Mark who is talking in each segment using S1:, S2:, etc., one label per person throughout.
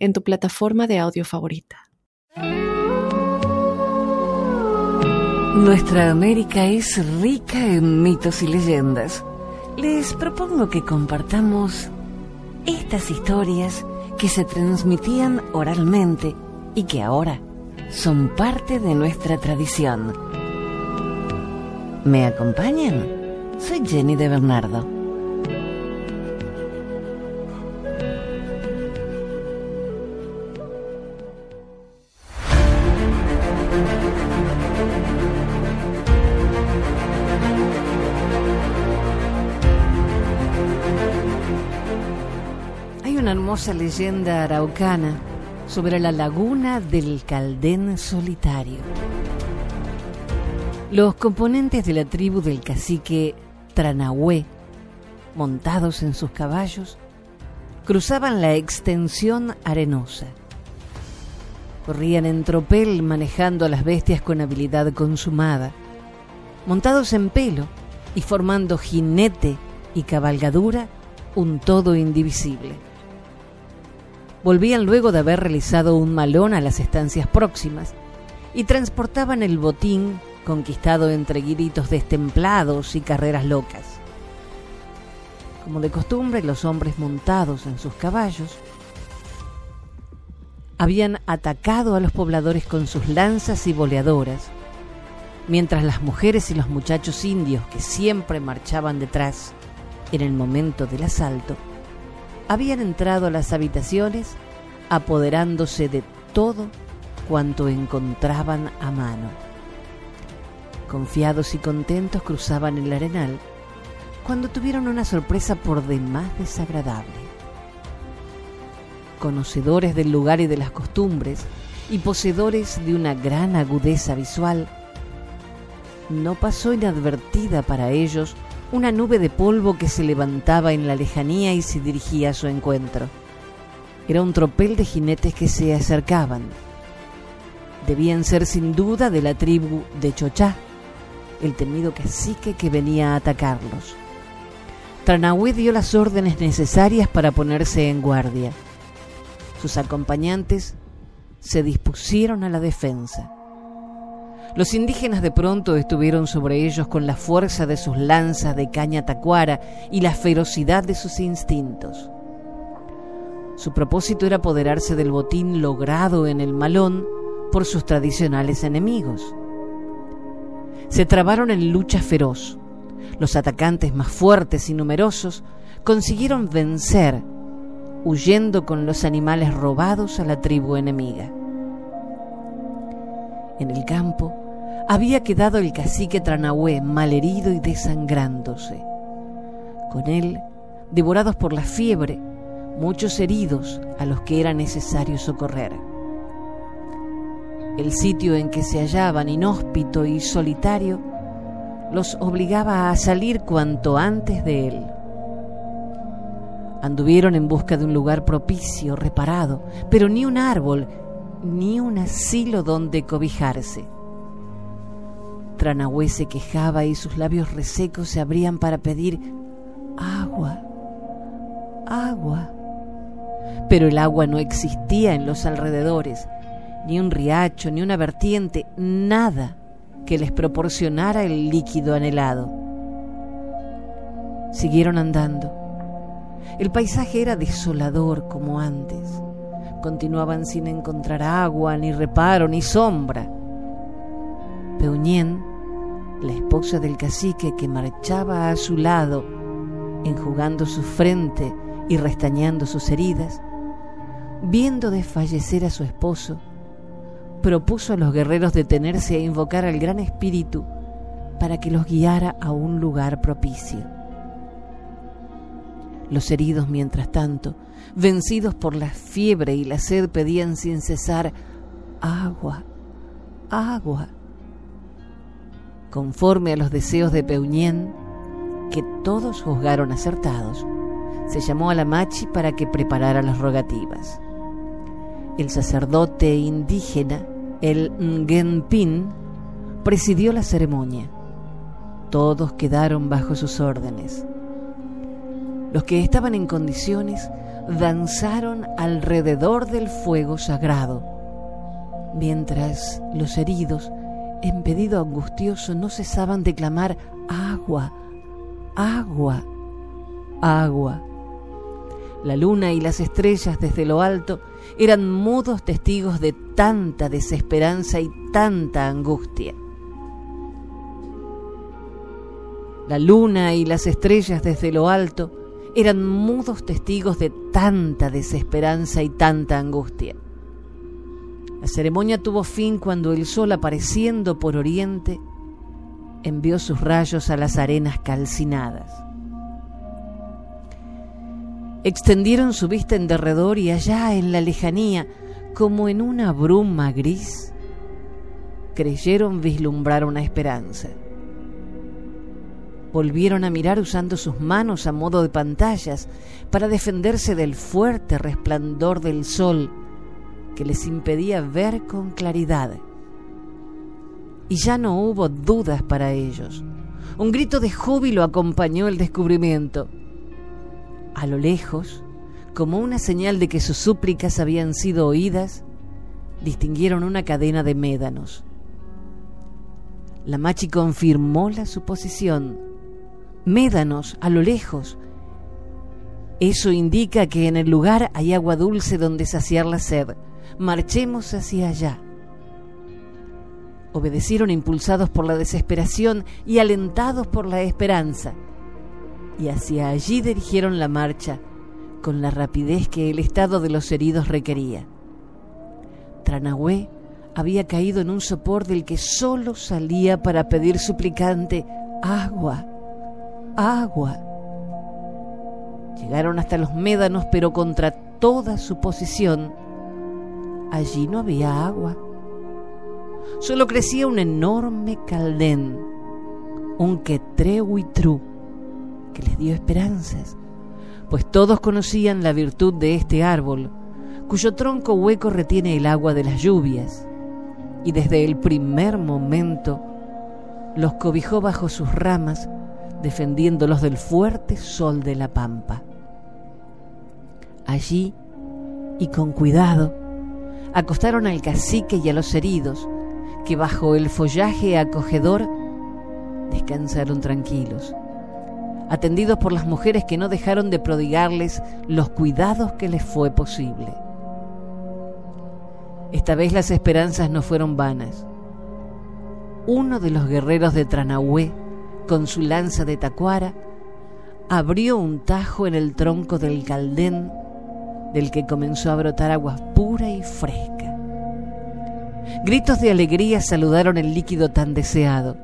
S1: en tu plataforma de audio favorita.
S2: Nuestra América es rica en mitos y leyendas. Les propongo que compartamos estas historias que se transmitían oralmente y que ahora son parte de nuestra tradición. ¿Me acompañan? Soy Jenny de Bernardo. Hermosa leyenda araucana sobre la laguna del Caldén Solitario. Los componentes de la tribu del cacique Tranahué, montados en sus caballos, cruzaban la extensión arenosa. Corrían en tropel manejando a las bestias con habilidad consumada, montados en pelo y formando jinete y cabalgadura un todo indivisible. Volvían luego de haber realizado un malón a las estancias próximas y transportaban el botín conquistado entre gritos destemplados y carreras locas. Como de costumbre, los hombres montados en sus caballos habían atacado a los pobladores con sus lanzas y boleadoras, mientras las mujeres y los muchachos indios que siempre marchaban detrás en el momento del asalto habían entrado a las habitaciones apoderándose de todo cuanto encontraban a mano. Confiados y contentos cruzaban el arenal cuando tuvieron una sorpresa por demás desagradable. Conocedores del lugar y de las costumbres y poseedores de una gran agudeza visual, no pasó inadvertida para ellos una nube de polvo que se levantaba en la lejanía y se dirigía a su encuentro. Era un tropel de jinetes que se acercaban. Debían ser sin duda de la tribu de Chochá, el temido cacique que venía a atacarlos. Tranahué dio las órdenes necesarias para ponerse en guardia. Sus acompañantes se dispusieron a la defensa. Los indígenas de pronto estuvieron sobre ellos con la fuerza de sus lanzas de caña tacuara y la ferocidad de sus instintos. Su propósito era apoderarse del botín logrado en el malón por sus tradicionales enemigos. Se trabaron en lucha feroz. Los atacantes más fuertes y numerosos consiguieron vencer, huyendo con los animales robados a la tribu enemiga. En el campo había quedado el cacique Tranahué malherido y desangrándose. Con él, devorados por la fiebre, muchos heridos a los que era necesario socorrer. El sitio en que se hallaban, inhóspito y solitario, los obligaba a salir cuanto antes de él. Anduvieron en busca de un lugar propicio, reparado, pero ni un árbol ni un asilo donde cobijarse. Tranahue se quejaba y sus labios resecos se abrían para pedir agua, agua. Pero el agua no existía en los alrededores, ni un riacho, ni una vertiente, nada que les proporcionara el líquido anhelado. Siguieron andando. El paisaje era desolador como antes continuaban sin encontrar agua, ni reparo, ni sombra. Peuñén, la esposa del cacique que marchaba a su lado, enjugando su frente y restañando sus heridas, viendo desfallecer a su esposo, propuso a los guerreros detenerse e invocar al Gran Espíritu para que los guiara a un lugar propicio. Los heridos, mientras tanto, vencidos por la fiebre y la sed, pedían sin cesar agua, agua. Conforme a los deseos de Peunien, que todos juzgaron acertados, se llamó a la machi para que preparara las rogativas. El sacerdote indígena, el Ngenpin, presidió la ceremonia. Todos quedaron bajo sus órdenes. Los que estaban en condiciones danzaron alrededor del fuego sagrado, mientras los heridos, en pedido angustioso, no cesaban de clamar agua, agua, agua. La luna y las estrellas desde lo alto eran mudos testigos de tanta desesperanza y tanta angustia. La luna y las estrellas desde lo alto eran mudos testigos de tanta desesperanza y tanta angustia. La ceremonia tuvo fin cuando el sol, apareciendo por oriente, envió sus rayos a las arenas calcinadas. Extendieron su vista en derredor y allá en la lejanía, como en una bruma gris, creyeron vislumbrar una esperanza volvieron a mirar usando sus manos a modo de pantallas para defenderse del fuerte resplandor del sol que les impedía ver con claridad. Y ya no hubo dudas para ellos. Un grito de júbilo acompañó el descubrimiento. A lo lejos, como una señal de que sus súplicas habían sido oídas, distinguieron una cadena de médanos. La machi confirmó la suposición médanos a lo lejos. Eso indica que en el lugar hay agua dulce donde saciar la sed. Marchemos hacia allá. Obedecieron impulsados por la desesperación y alentados por la esperanza. Y hacia allí dirigieron la marcha con la rapidez que el estado de los heridos requería. Tranahue había caído en un sopor del que solo salía para pedir suplicante agua agua. Llegaron hasta los médanos, pero contra toda suposición, allí no había agua. Solo crecía un enorme caldén, un quetrehuitrú, que les dio esperanzas, pues todos conocían la virtud de este árbol, cuyo tronco hueco retiene el agua de las lluvias, y desde el primer momento los cobijó bajo sus ramas defendiéndolos del fuerte sol de la pampa. Allí, y con cuidado, acostaron al cacique y a los heridos, que bajo el follaje acogedor descansaron tranquilos, atendidos por las mujeres que no dejaron de prodigarles los cuidados que les fue posible. Esta vez las esperanzas no fueron vanas. Uno de los guerreros de Tranahue con su lanza de tacuara, abrió un tajo en el tronco del caldén del que comenzó a brotar agua pura y fresca. Gritos de alegría saludaron el líquido tan deseado,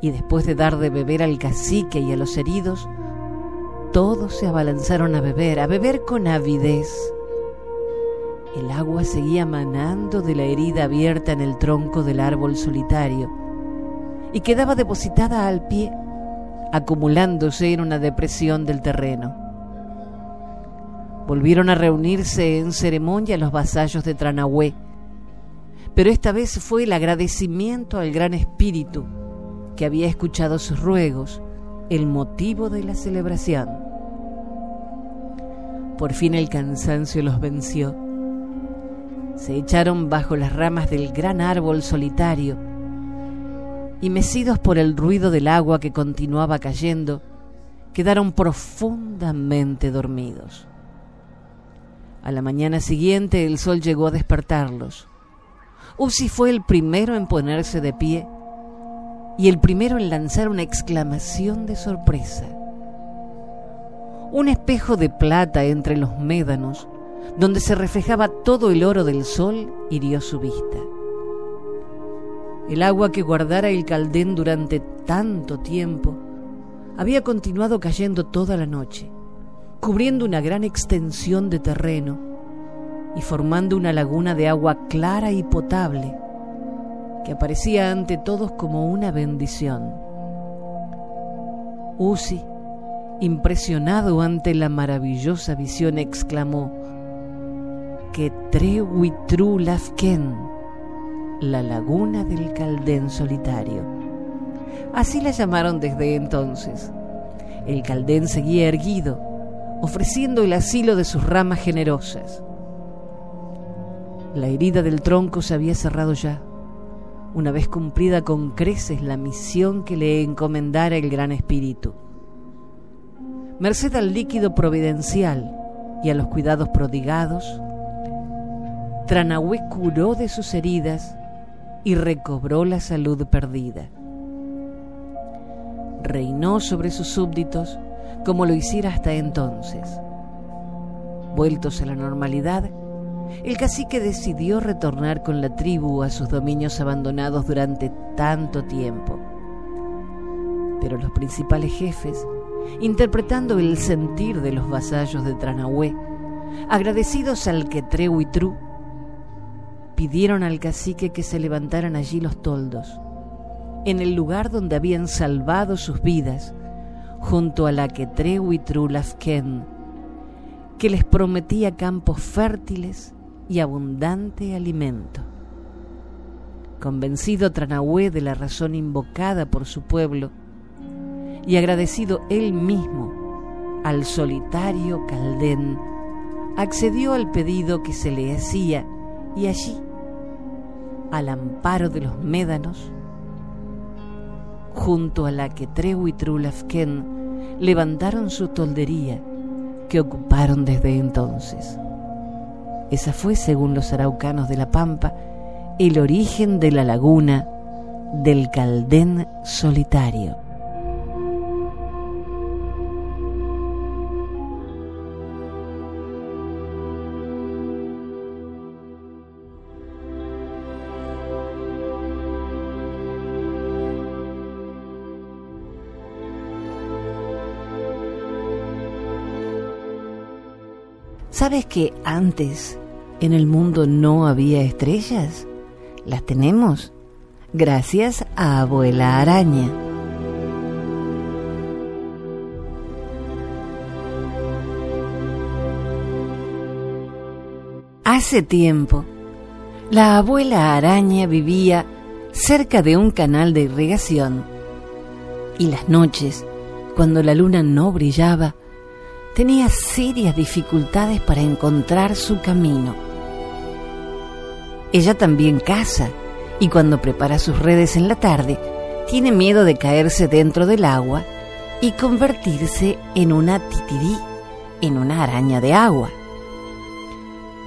S2: y después de dar de beber al cacique y a los heridos, todos se abalanzaron a beber, a beber con avidez. El agua seguía manando de la herida abierta en el tronco del árbol solitario, y quedaba depositada al pie, acumulándose en una depresión del terreno. Volvieron a reunirse en ceremonia los vasallos de Tranahue, pero esta vez fue el agradecimiento al Gran Espíritu que había escuchado sus ruegos, el motivo de la celebración. Por fin el cansancio los venció. Se echaron bajo las ramas del gran árbol solitario, y mecidos por el ruido del agua que continuaba cayendo, quedaron profundamente dormidos. A la mañana siguiente el sol llegó a despertarlos. Uzi fue el primero en ponerse de pie y el primero en lanzar una exclamación de sorpresa. Un espejo de plata entre los médanos, donde se reflejaba todo el oro del sol, hirió su vista. El agua que guardara el caldén durante tanto tiempo había continuado cayendo toda la noche, cubriendo una gran extensión de terreno y formando una laguna de agua clara y potable que aparecía ante todos como una bendición. Uzi, impresionado ante la maravillosa visión, exclamó, que Trewitru Lafken, la laguna del Caldén solitario. Así la llamaron desde entonces. El Caldén seguía erguido, ofreciendo el asilo de sus ramas generosas. La herida del tronco se había cerrado ya una vez cumplida con creces la misión que le encomendara el Gran Espíritu. Merced al líquido providencial y a los cuidados prodigados, Tranahue curó de sus heridas y recobró la salud perdida. Reinó sobre sus súbditos como lo hiciera hasta entonces. Vueltos a la normalidad, el cacique decidió retornar con la tribu a sus dominios abandonados durante tanto tiempo. Pero los principales jefes, interpretando el sentir de los vasallos de Tranahue, agradecidos al que y Tru, pidieron al cacique que se levantaran allí los toldos, en el lugar donde habían salvado sus vidas, junto a la que y Tru Lafken, que les prometía campos fértiles y abundante alimento. Convencido Tranahue de la razón invocada por su pueblo y agradecido él mismo al solitario Caldén, accedió al pedido que se le hacía y allí, al amparo de los médanos, junto a la que Treu y Trulafken levantaron su toldería que ocuparon desde entonces. Esa fue, según los araucanos de la Pampa, el origen de la laguna del Caldén solitario. ¿Sabes que antes en el mundo no había estrellas? Las tenemos gracias a Abuela Araña. Hace tiempo, la abuela araña vivía cerca de un canal de irrigación y las noches, cuando la luna no brillaba, tenía serias dificultades para encontrar su camino. Ella también caza y cuando prepara sus redes en la tarde, tiene miedo de caerse dentro del agua y convertirse en una titirí, en una araña de agua.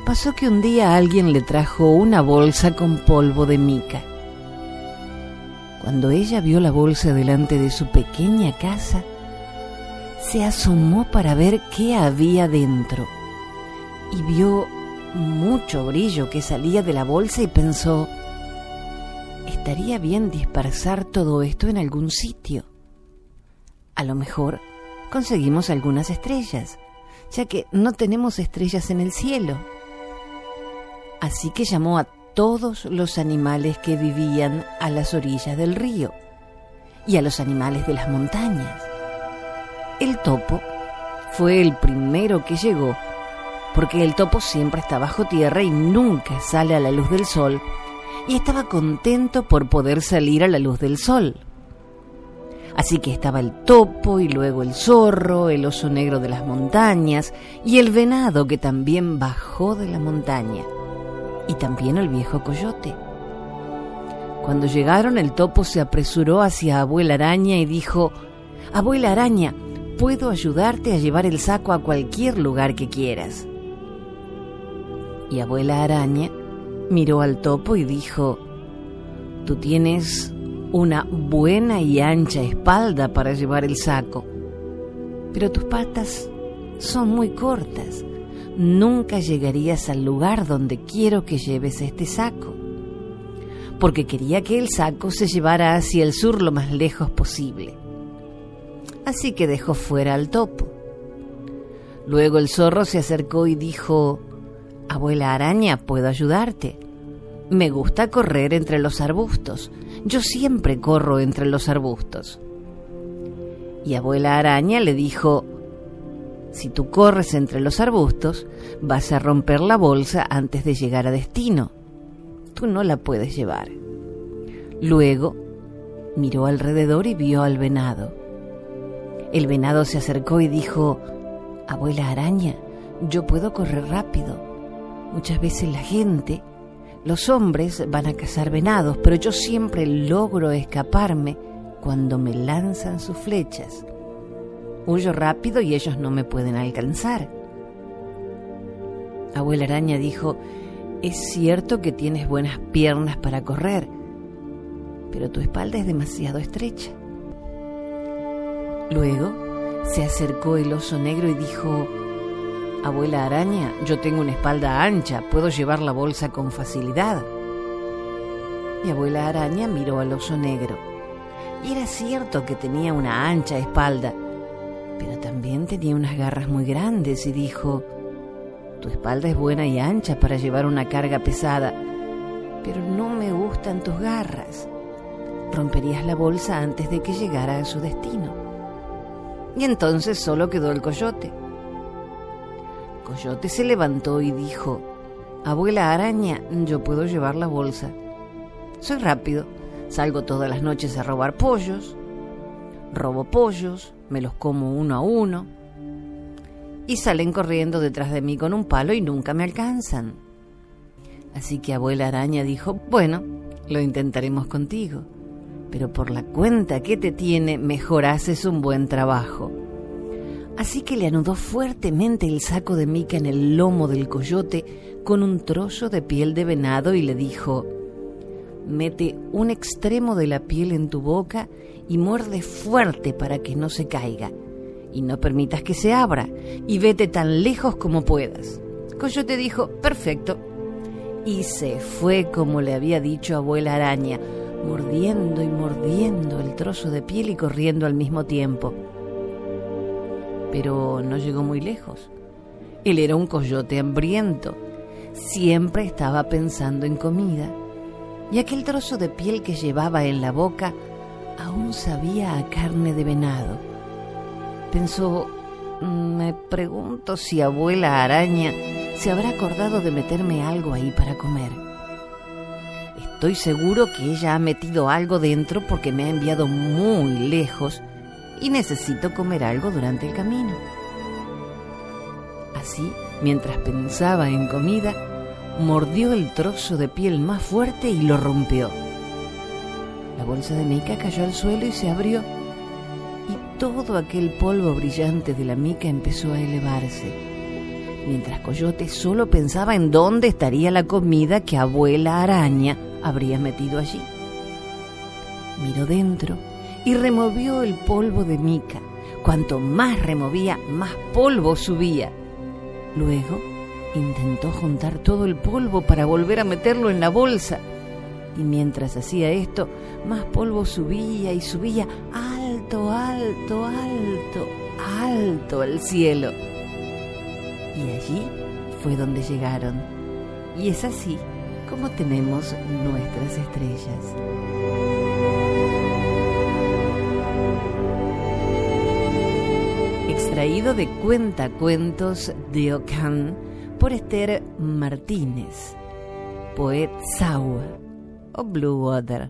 S2: Pasó que un día alguien le trajo una bolsa con polvo de mica. Cuando ella vio la bolsa delante de su pequeña casa, se asomó para ver qué había dentro y vio mucho brillo que salía de la bolsa y pensó, estaría bien dispersar todo esto en algún sitio. A lo mejor conseguimos algunas estrellas, ya que no tenemos estrellas en el cielo. Así que llamó a todos los animales que vivían a las orillas del río y a los animales de las montañas el topo fue el primero que llegó, porque el topo siempre está bajo tierra y nunca sale a la luz del sol, y estaba contento por poder salir a la luz del sol. Así que estaba el topo y luego el zorro, el oso negro de las montañas y el venado que también bajó de la montaña, y también el viejo coyote. Cuando llegaron el topo se apresuró hacia abuela araña y dijo, Abuela araña, puedo ayudarte a llevar el saco a cualquier lugar que quieras. Y abuela araña miró al topo y dijo, tú tienes una buena y ancha espalda para llevar el saco, pero tus patas son muy cortas. Nunca llegarías al lugar donde quiero que lleves este saco, porque quería que el saco se llevara hacia el sur lo más lejos posible así que dejó fuera al topo. Luego el zorro se acercó y dijo, Abuela araña, puedo ayudarte. Me gusta correr entre los arbustos. Yo siempre corro entre los arbustos. Y abuela araña le dijo, si tú corres entre los arbustos, vas a romper la bolsa antes de llegar a destino. Tú no la puedes llevar. Luego miró alrededor y vio al venado. El venado se acercó y dijo, Abuela araña, yo puedo correr rápido. Muchas veces la gente, los hombres van a cazar venados, pero yo siempre logro escaparme cuando me lanzan sus flechas. Huyo rápido y ellos no me pueden alcanzar. Abuela araña dijo, es cierto que tienes buenas piernas para correr, pero tu espalda es demasiado estrecha. Luego se acercó el oso negro y dijo, Abuela araña, yo tengo una espalda ancha, puedo llevar la bolsa con facilidad. Y abuela araña miró al oso negro. Y era cierto que tenía una ancha espalda, pero también tenía unas garras muy grandes y dijo, Tu espalda es buena y ancha para llevar una carga pesada, pero no me gustan tus garras. Romperías la bolsa antes de que llegara a su destino. Y entonces solo quedó el coyote. Coyote se levantó y dijo, Abuela araña, yo puedo llevar la bolsa. Soy rápido, salgo todas las noches a robar pollos, robo pollos, me los como uno a uno, y salen corriendo detrás de mí con un palo y nunca me alcanzan. Así que abuela araña dijo, bueno, lo intentaremos contigo, pero por la cuenta que te tiene, mejor haces un buen trabajo. Así que le anudó fuertemente el saco de mica en el lomo del coyote con un trozo de piel de venado y le dijo, mete un extremo de la piel en tu boca y muerde fuerte para que no se caiga. Y no permitas que se abra y vete tan lejos como puedas. Coyote dijo, perfecto. Y se fue como le había dicho abuela araña, mordiendo y mordiendo el trozo de piel y corriendo al mismo tiempo pero no llegó muy lejos. Él era un coyote hambriento, siempre estaba pensando en comida, y aquel trozo de piel que llevaba en la boca aún sabía a carne de venado. Pensó, me pregunto si abuela araña se habrá acordado de meterme algo ahí para comer. Estoy seguro que ella ha metido algo dentro porque me ha enviado muy lejos y necesito comer algo durante el camino. Así, mientras pensaba en comida, mordió el trozo de piel más fuerte y lo rompió. La bolsa de mica cayó al suelo y se abrió, y todo aquel polvo brillante de la mica empezó a elevarse, mientras Coyote solo pensaba en dónde estaría la comida que abuela araña habría metido allí. Miró dentro y removió el polvo de mica. Cuanto más removía, más polvo subía. Luego intentó juntar todo el polvo para volver a meterlo en la bolsa. Y mientras hacía esto, más polvo subía y subía alto, alto, alto, alto al cielo. Y allí fue donde llegaron. Y es así como tenemos nuestras estrellas. extraído de Cuentacuentos de Ocán por Esther Martínez, Poet Sawa o Blue Water.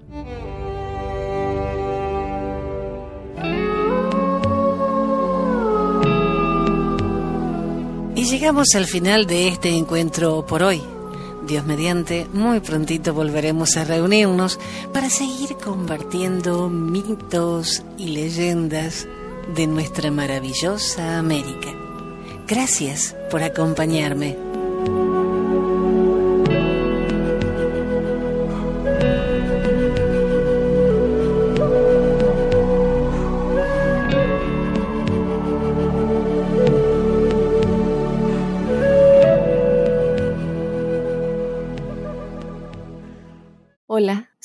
S3: Y llegamos al final de este encuentro por hoy. Dios mediante, muy prontito volveremos a reunirnos para seguir compartiendo mitos y leyendas de nuestra maravillosa América. Gracias por acompañarme.